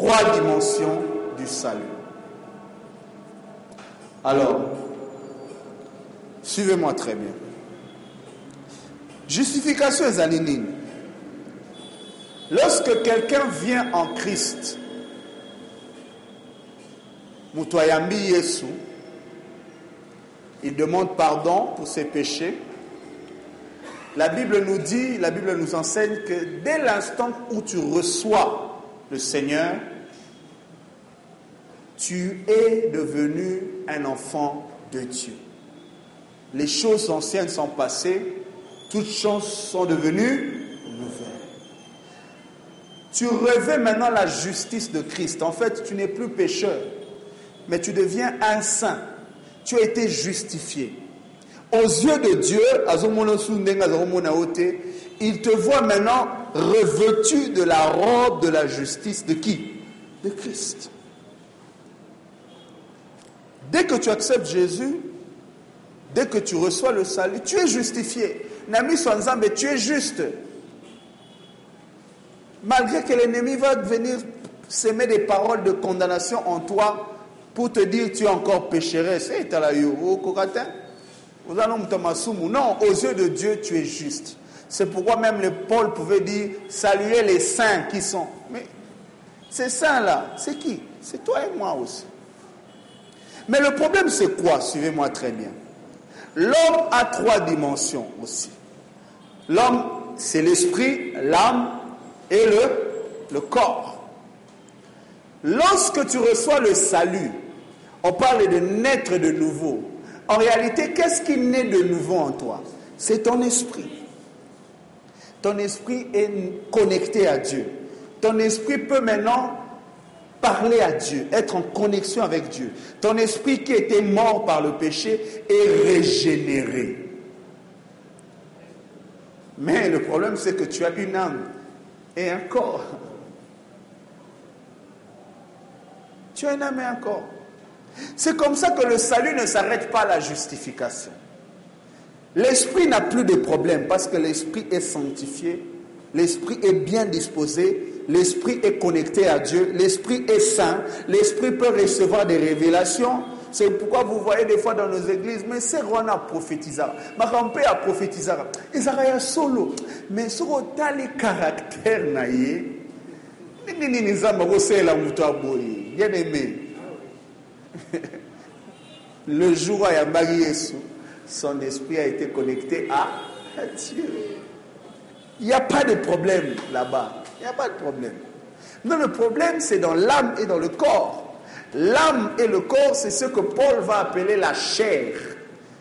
trois dimensions du salut. Alors, suivez-moi très bien. Justification est alinine. Lorsque quelqu'un vient en Christ, il demande pardon pour ses péchés. La Bible nous dit, la Bible nous enseigne que dès l'instant où tu reçois le Seigneur, tu es devenu un enfant de Dieu. Les choses anciennes sont passées, toutes choses sont devenues nouvelles. Tu revêts maintenant la justice de Christ. En fait, tu n'es plus pécheur, mais tu deviens un saint. Tu as été justifié. Aux yeux de Dieu, il te voit maintenant revêtu de la robe de la justice de qui? De Christ. Dès que tu acceptes Jésus, dès que tu reçois le salut, tu es justifié. Nami mais tu es juste. Malgré que l'ennemi va venir s'aimer des paroles de condamnation en toi pour te dire tu es encore pécheresse. Non, aux yeux de Dieu, tu es juste. C'est pourquoi même le Paul pouvait dire saluer les saints qui sont. Mais ces saints-là, c'est qui? C'est toi et moi aussi. Mais le problème, c'est quoi? Suivez-moi très bien. L'homme a trois dimensions aussi. L'homme, c'est l'esprit, l'âme et le, corps. Lorsque tu reçois le salut, on parle de naître de nouveau. En réalité, qu'est-ce qui naît de nouveau en toi? C'est ton esprit. Ton esprit est connecté à Dieu. Ton esprit peut maintenant parler à Dieu, être en connexion avec Dieu. Ton esprit qui était mort par le péché est régénéré. Mais le problème, c'est que tu as une âme et un corps. Tu as une âme et un corps. C'est comme ça que le salut ne s'arrête pas à la justification. L'esprit n'a plus de problème parce que l'esprit est sanctifié, l'esprit est bien disposé, l'esprit est connecté à Dieu, l'esprit est saint, l'esprit peut recevoir des révélations. C'est pourquoi vous voyez des fois dans nos églises, mais c'est qu'on a prophétisé. Ma grand-père a prophétisé. Ils ont solo. Mais sur le caractère, bien aimé. Le jour où Yesu, son esprit a été connecté à Dieu. Il n'y a pas de problème là-bas. Il n'y a pas de problème. Non, le problème, c'est dans l'âme et dans le corps. L'âme et le corps, c'est ce que Paul va appeler la chair,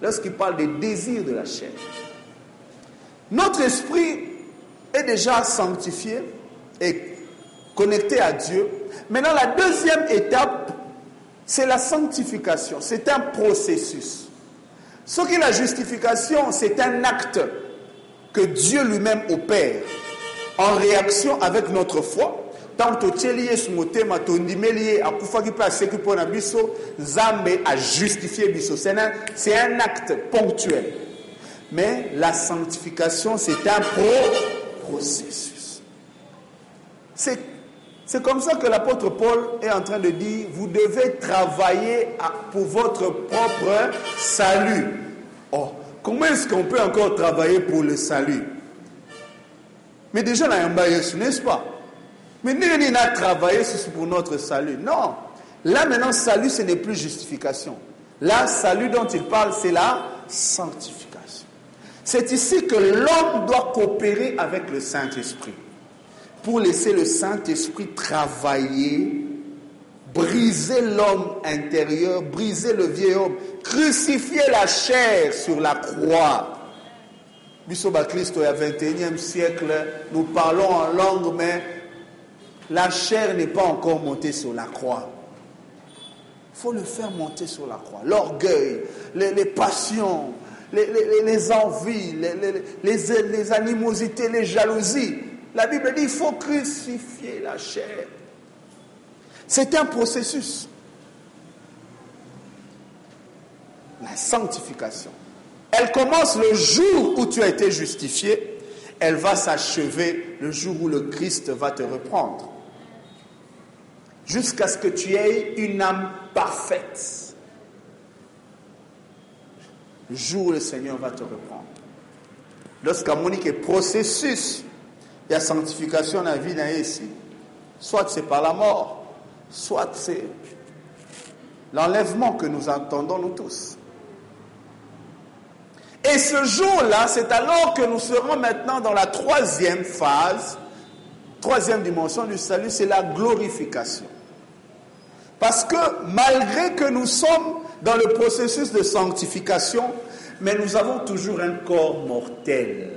lorsqu'il parle des désirs de la chair. Notre esprit est déjà sanctifié et connecté à Dieu. Maintenant, la deuxième étape, c'est la sanctification. C'est un processus. Ce qui est la justification, c'est un acte que Dieu lui-même opère en réaction avec notre foi. Tant que Yesu motema tondimeli akufaki pe aseki mpo na biso nzambe a justifié biso c'est un, acte ponctuel mais la sanctification c'est un pro processus c'est c'est comme ça que l'apôtre Paul est en train de dire, vous devez travailler pour votre propre salut. Oh, comment est-ce qu'on peut encore travailler pour le salut? Mais déjà, n'est-ce pas? Mais nous, on a travaillé pour notre salut. Non. Là, maintenant, salut, ce n'est plus justification. Là, salut dont il parle, c'est la sanctification. C'est ici que l'homme doit coopérer avec le Saint-Esprit pour laisser le Saint-Esprit travailler, briser l'homme intérieur, briser le vieil homme, crucifier la chair sur la croix. Bisoba Christ au 21e siècle, nous parlons en langue, mais la chair n'est pas encore montée sur la croix. Il faut le faire monter sur la croix. L'orgueil, les, passions, les, envies, les animosités, les jalousies. La Bible dit il faut crucifier la chair. C'est un processus. La sanctification. Elle commence le jour où tu as été justifié. Elle va s'achever le jour où le Christ va te reprendre. jusqu'à ce que tu aies une âme parfaite. Le jour où le Seigneur va te reprendre. Lorsqu'à Monique processus de la sanctification dans la vie ici, soit c'est par la mort, soit c'est l'enlèvement que nous entendons nous tous. Et ce jour-là, c'est alors que nous serons maintenant dans la troisième phase, troisième dimension du salut, c'est la glorification. Parce que malgré que nous sommes dans le processus de sanctification, mais nous avons toujours un corps mortel.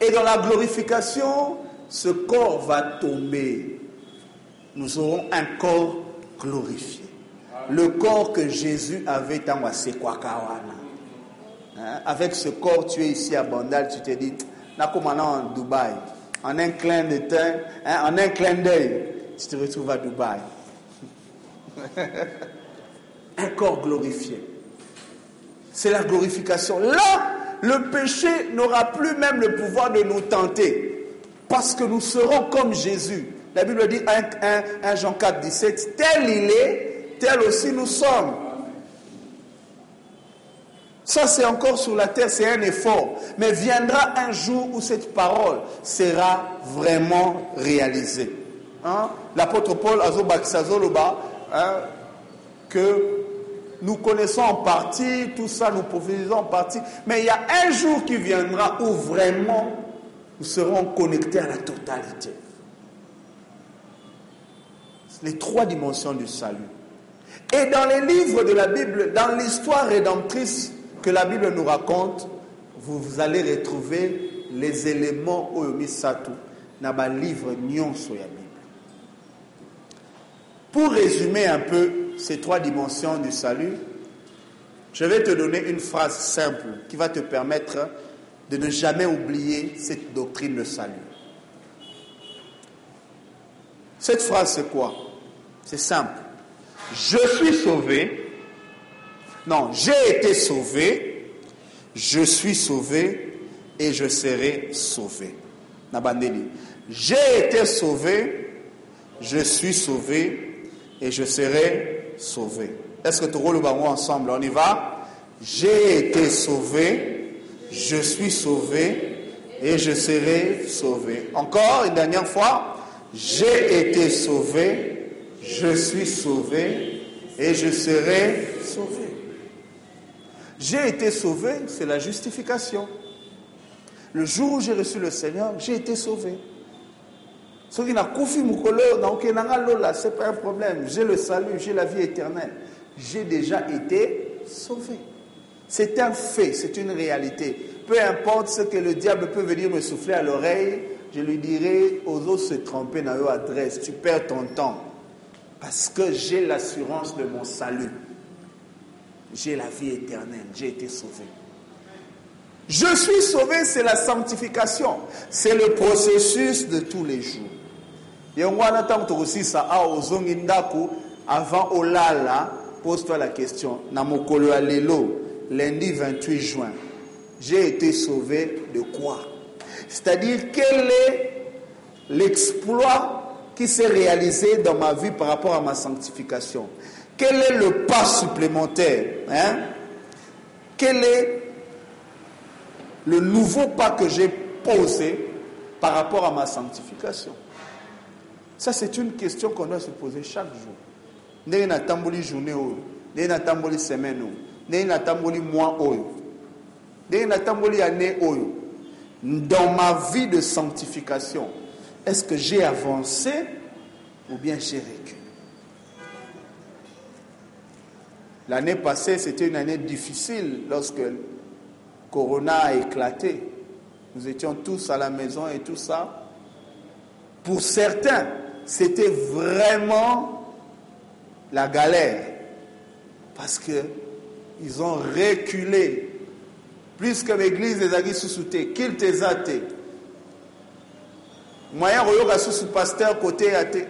Et dans la glorification, ce corps va tomber. Nous aurons un corps glorifié. Le corps que Jésus avait dans Wasekwakawana. Hein? Avec ce corps, tu es ici à Bandal, tu te dis, en Dubaï. En un clin hein, en un clin d'œil, tu te retrouves à Dubaï. un corps glorifié. C'est la glorification. Là, le péché n'aura plus même le pouvoir de nous tenter. Parce que nous serons comme Jésus. La Bible dit 1, Jean 4, 17, tel il est, tel aussi nous sommes. Ça, c'est encore sur la terre, c'est un effort. Mais viendra un jour où cette parole sera vraiment réalisée. Hein? L'apôtre Paul, hein, que nous connaissons en partie, tout ça, nous prophétisons en partie. Mais il y a un jour qui viendra où vraiment nous serons connectés à la totalité. Les trois dimensions du salut. Et dans les livres de la Bible, dans l'histoire rédemptrice que la Bible nous raconte, vous, allez retrouver les éléments au Satu dans le livre Nyon la Bible. Pour résumer un peu ces trois dimensions du salut, je vais te donner une phrase simple qui va te permettre de ne jamais oublier cette doctrine de salut. Cette phrase, c'est quoi? C'est simple. Je suis sauvé. Non, j'ai été sauvé. Je suis sauvé et je serai sauvé. Nabandeli. J'ai été sauvé. Je suis sauvé et je serai sauvé. Est-ce que tu roules le ensemble? On y va? J'ai été sauvé, je suis sauvé et je serai sauvé. Encore une dernière fois. J'ai été sauvé, je suis sauvé et je serai sauvé. J'ai été sauvé, c'est la justification. Le jour où j'ai reçu le Seigneur, j'ai été sauvé. Ce qui n'a c'est pas un problème. J'ai le salut, j'ai la vie éternelle. J'ai déjà été sauvé. C'est un fait, c'est une réalité. Peu importe ce que le diable peut venir me souffler à l'oreille, je lui dirai autres se tromper dans leur adresse. Tu perds ton temps. Parce que j'ai l'assurance de mon salut. J'ai la vie éternelle. J'ai été sauvé. Je suis sauvé, c'est la sanctification. C'est le processus de tous les jours yango wana ntango tokosisa avant olala pose-toi la question lundi 28 juin j'ai été sauvé de quoi? C'est-à-dire quel est l'exploit qui s'est réalisé dans ma vie par rapport à ma sanctification? Quel est le pas supplémentaire hein? quel est le nouveau pas que j'ai posé par rapport à ma sanctification? Ça, c'est une question qu'on doit se poser chaque jour. ndenge natamboli journée semaine mois année dans ma vie de sanctification est-ce que j'ai avancé ou bien j'ai reculé? L'année passée c'était une année difficile lorsque le corona a éclaté nous étions tous à la maison et tout ça pour certains c'était vraiment la galère. Parce qu'ils ont reculé. Plus que l'église des Agis sous-souté, qu'il te athée. Moyen royoka sous pasteur côté athée.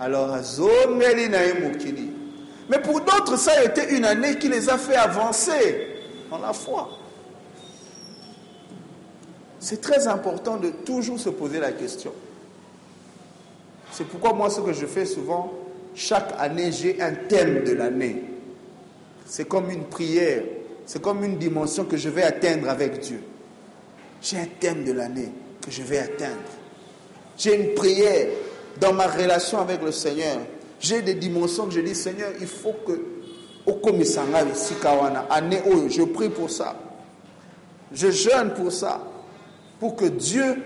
Alors, mais pour d'autres, ça a été une année qui les a fait avancer dans la foi. C'est très important de toujours se poser la question. C'est pourquoi moi, ce que je fais souvent, chaque année, j'ai un thème de l'année. C'est comme une prière, c'est comme une dimension que je vais atteindre avec Dieu. J'ai un thème de l'année que je vais atteindre. J'ai une prière dans ma relation avec le Seigneur. J'ai des dimensions que je dis, Seigneur, il faut que, année je prie pour ça. Je jeûne pour ça. Pour que Dieu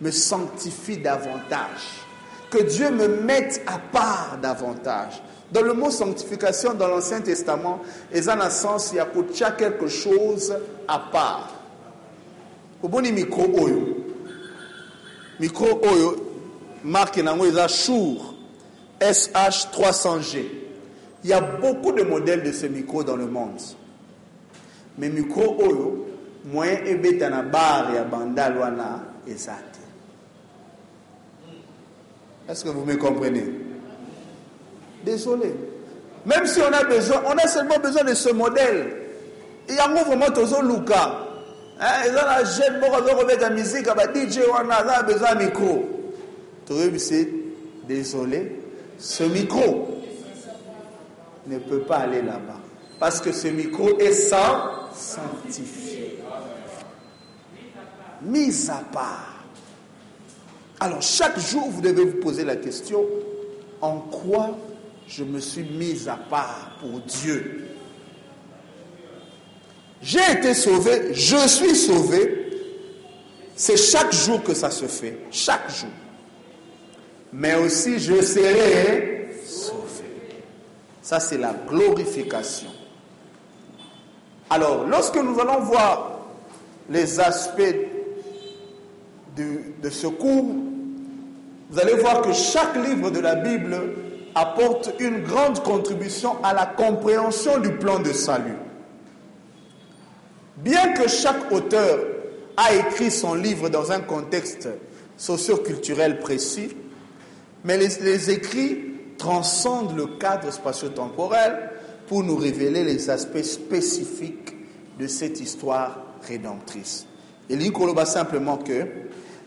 me sanctifie davantage. Que Dieu me mette à part davantage. Dans le mot sanctification dans l'Ancien Testament, il y a un sens, il y a quelque chose à part. oboni micro oyo micro oyo marque nango Shure SH 300G il y a beaucoup de modèles de ce micro dans le monde. Mais micro oyo moyen ebeta na bar ya est-ce que vous me comprenez? Désolé. Même si on a besoin on a seulement besoin de ce modèle. Yango vraiment tozoluka eza na jeune moko aza kobeta misike ba dj wana na besoin micro. Désolé ce micro ne peut pas aller là-bas parce que ce micro est sans sanctifié mis à part alors chaque jour vous devez vous poser la question en quoi je me suis mis à part pour Dieu? J'ai été sauvé, je suis sauvé. C'est chaque jour que ça se fait, chaque jour. Mais aussi, je serai sauvé. Ça, c'est la glorification. Alors, lorsque nous allons voir les aspects de, ce cours, vous allez voir que chaque livre de la Bible apporte une grande contribution à la compréhension du plan de salut. Bien que chaque auteur a écrit son livre dans un contexte socio-culturel précis, mais les, écrits transcendent le cadre spatio-temporel pour nous révéler les aspects spécifiques de cette histoire rédemptrice. Et l'Ikoloba simplement que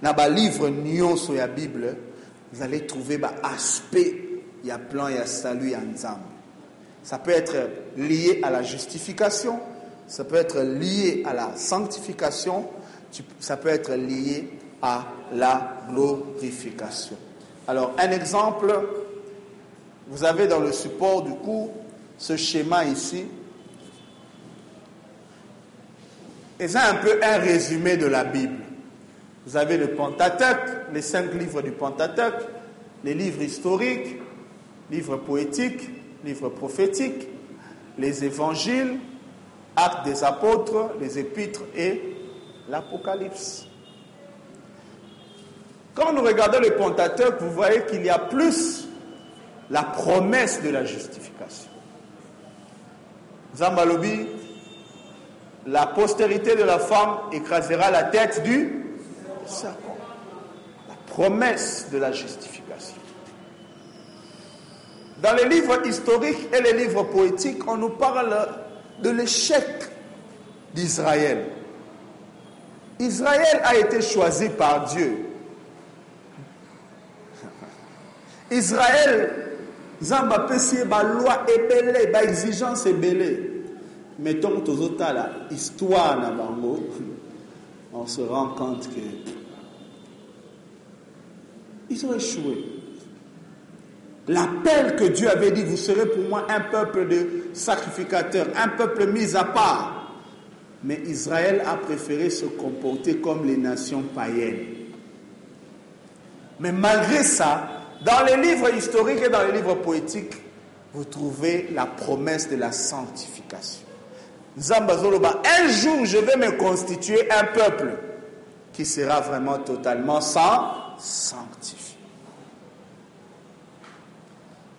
dans le livre sur la Bible, vous allez trouver un aspect, y a plan, y a salut, y a ensemble. Ça peut être lié à la justification, ça peut être lié à la sanctification, ça peut être lié à la glorification. Alors, un exemple, vous avez dans le support du cours ce schéma ici. Et c'est un peu un résumé de la Bible. Vous avez le Pentateuque, les cinq livres du Pentateuque, les livres historiques, livres poétiques, livres prophétiques, les évangiles, Actes des apôtres, les épîtres et l'Apocalypse. Quand nous regardons le Pentateuque, vous voyez qu'il y a plus la promesse de la justification. Zambalobi, la postérité de la femme écrasera la tête du serpent. La promesse de la justification. Dans les livres historiques et les livres poétiques, on nous parle de l'échec d'Israël. Israël a été choisi par Dieu. Israël, Zamba pesi ba loi ebele, ba exigence ebele. Mettons tozotala histoire na bango, on se rend compte que ils ont échoué. L'appel que Dieu avait dit, vous serez pour moi un peuple de sacrificateurs, un peuple mis à part. Mais Israël a préféré se comporter comme les nations païennes. Mais malgré ça, dans les livres historiques et dans les livres poétiques, vous trouvez la promesse de la sanctification. Un jour je vais me constituer un peuple qui sera vraiment totalement sans sanctifié.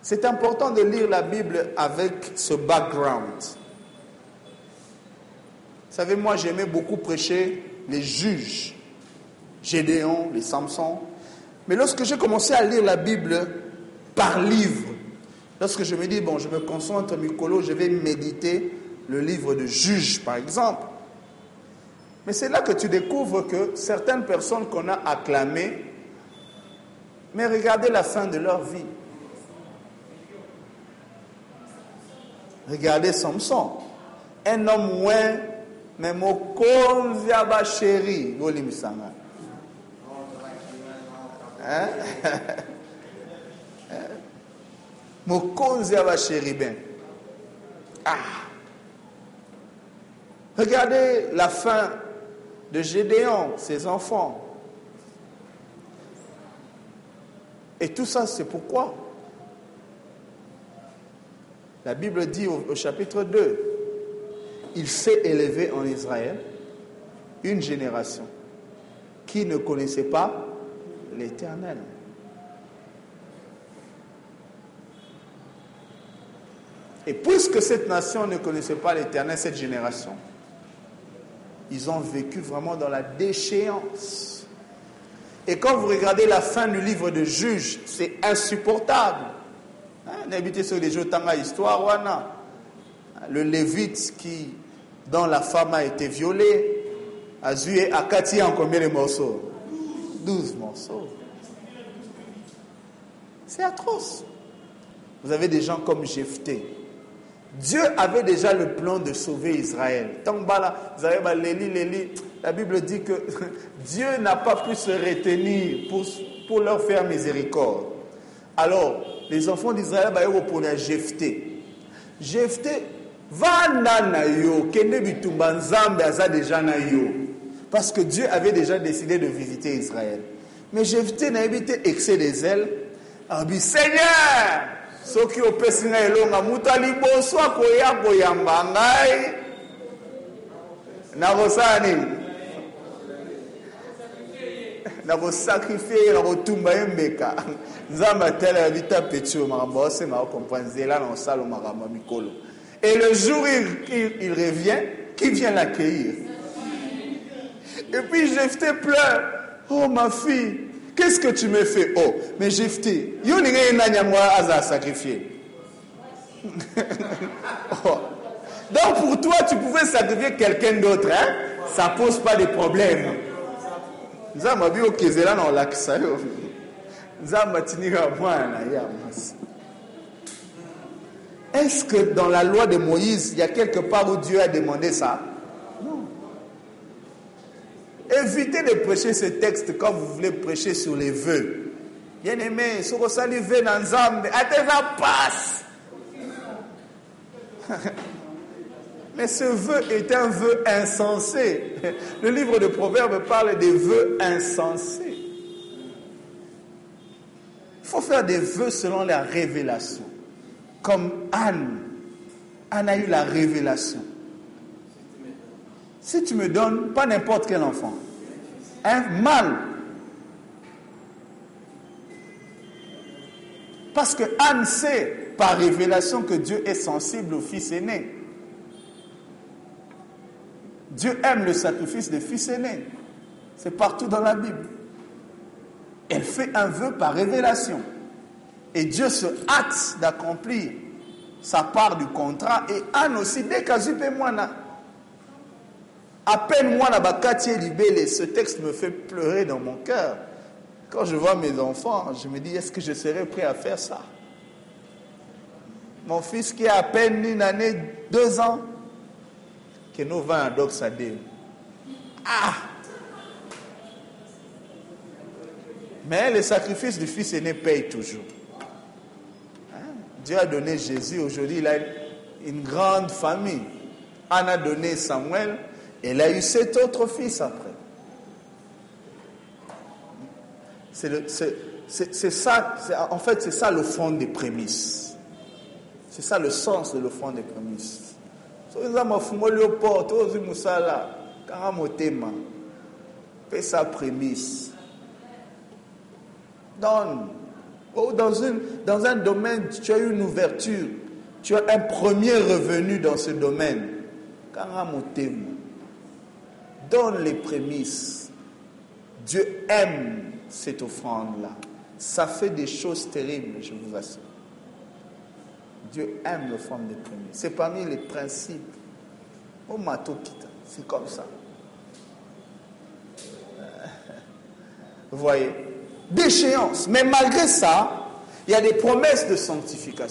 C'est important de lire la Bible avec ce background. Vous savez, moi j'aimais beaucoup prêcher les juges, Gédéon, les Samson. Mais lorsque j'ai commencé à lire la Bible par livre, lorsque je me dis, bon, je me concentre, Mikolo, je vais méditer le livre de juges, par exemple. Mais c'est là que tu découvres que certaines personnes qu'on a acclamées Mais regardez la fin de leur vie. Regardez Samson. Un homme moins, mais aba chéri? mokonzi aba chéri ben. Ah. Regardez la fin de Gédéon, ses enfants. Et tout ça, c'est pourquoi? La Bible dit au, au chapitre 2, il s'est élevé en Israël une génération qui ne connaissait pas l'Éternel. Et puisque cette nation ne connaissait pas l'Éternel, cette génération, ils ont vécu vraiment dans la déchéance. Et quand vous regardez la fin du livre de Juges, c'est insupportable. Hein, N'habitez sur les jeux Tanga Histoire, wana. Le Lévite qui, dont la femme a été violée, a joué à Kati en combien de morceaux 12 morceaux. C'est atroce. Vous avez des gens comme Jephthé. Dieu avait déjà le plan de sauver Israël. Tambala, vous avez Léli, Léli. La Bible dit que Dieu n'a pas pu se retenir pour, pour leur faire miséricorde. Alors, les enfants d'Israël, bah, ils pour Jephthé. Jephthé, va na yo, kende nzambe déjà na yo. Parce que Dieu avait déjà décidé de visiter Israël. Mais Jephthé n'a évité excès des ailes. Ah, dit, Seigneur, soki opesi ngai elonga moto ya liboso akoya koyamba ngai nakosala nini nakosakrifie ye nakotumba ye mbeka. Nzambe atala ya bita petio makambo aosenga akompra nzela na kosala makambo ya et le jour il, il, il revient qui vient l'accueillir? Et puis Jephthé pleure oh ma fille Qu'est-ce que tu me fais? Oh, mais Jephthé, yo ninga nanya moi aza sacrifier. oh. Donc pour toi, tu pouvais sacrifier quelqu'un d'autre, hein? Ça pose pas de problème. Nzamba bi okezela. Est-ce que dans la loi de Moïse, il y a quelque part où Dieu a demandé ça? Évitez de prêcher ce texte quand vous voulez prêcher sur les vœux. Bien aimé, ce que ça lui veut dans Zambé, à passe. Mais ce vœu est un vœu insensé. Le livre de Proverbes parle des vœux insensés. Il faut faire des vœux selon la révélation. Comme Anne. Anne a eu la révélation. Si tu me donnes pas n'importe quel enfant, un mâle, parce que Anne sait par révélation que Dieu est sensible au fils aîné. Dieu aime le sacrifice des fils aînés. C'est partout dans la Bible. Elle fait un vœu par révélation. Et Dieu se hâte d'accomplir sa part du contrat. Et Anne aussi, dès qu'elle moi à peine moi, la bakati libellé, ce texte me fait pleurer dans mon cœur. Quand je vois mes enfants, je me dis, est-ce que je serais prêt à faire ça? Mon fils qui a à peine une année, deux ans, que nous va un doxadé. Ah Mais le sacrifice du fils aîné paye toujours. Hein? Dieu a donné Jésus, aujourd'hui il a une grande famille. Anne a donné Samuel, elle a eu sept autres fils après. C'est ça, en fait, c'est ça le fond des prémices. C'est ça le sens de le fond des prémices. Fais sa prémisse. Donne. Oh, dans, une, dans un domaine, tu as une ouverture. Tu as un premier revenu dans ce domaine. Karamotema donne les prémices. Dieu aime cette offrande-là. Ça fait des choses terribles, je vous assure. Dieu aime l'offrande des prémices. C'est parmi les principes. Au matokita, c'est comme ça. Vous voyez d'échéance. Mais malgré ça, il y a des promesses de sanctification.